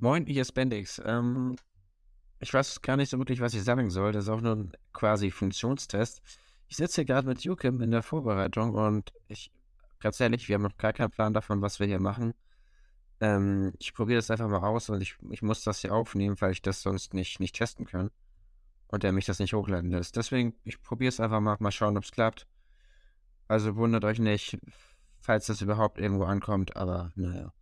Moin, hier ist Bendix. Ähm, ich weiß gar nicht so wirklich, was ich sagen soll. Das ist auch nur ein quasi Funktionstest. Ich sitze hier gerade mit Jukim in der Vorbereitung und ich, ganz ehrlich, wir haben noch gar keinen Plan davon, was wir hier machen. Ähm, ich probiere das einfach mal aus und ich, ich muss das hier aufnehmen, weil ich das sonst nicht, nicht testen kann. Und der mich das nicht hochladen lässt. Deswegen, ich probiere es einfach mal, mal schauen, ob es klappt. Also wundert euch nicht, falls das überhaupt irgendwo ankommt, aber naja.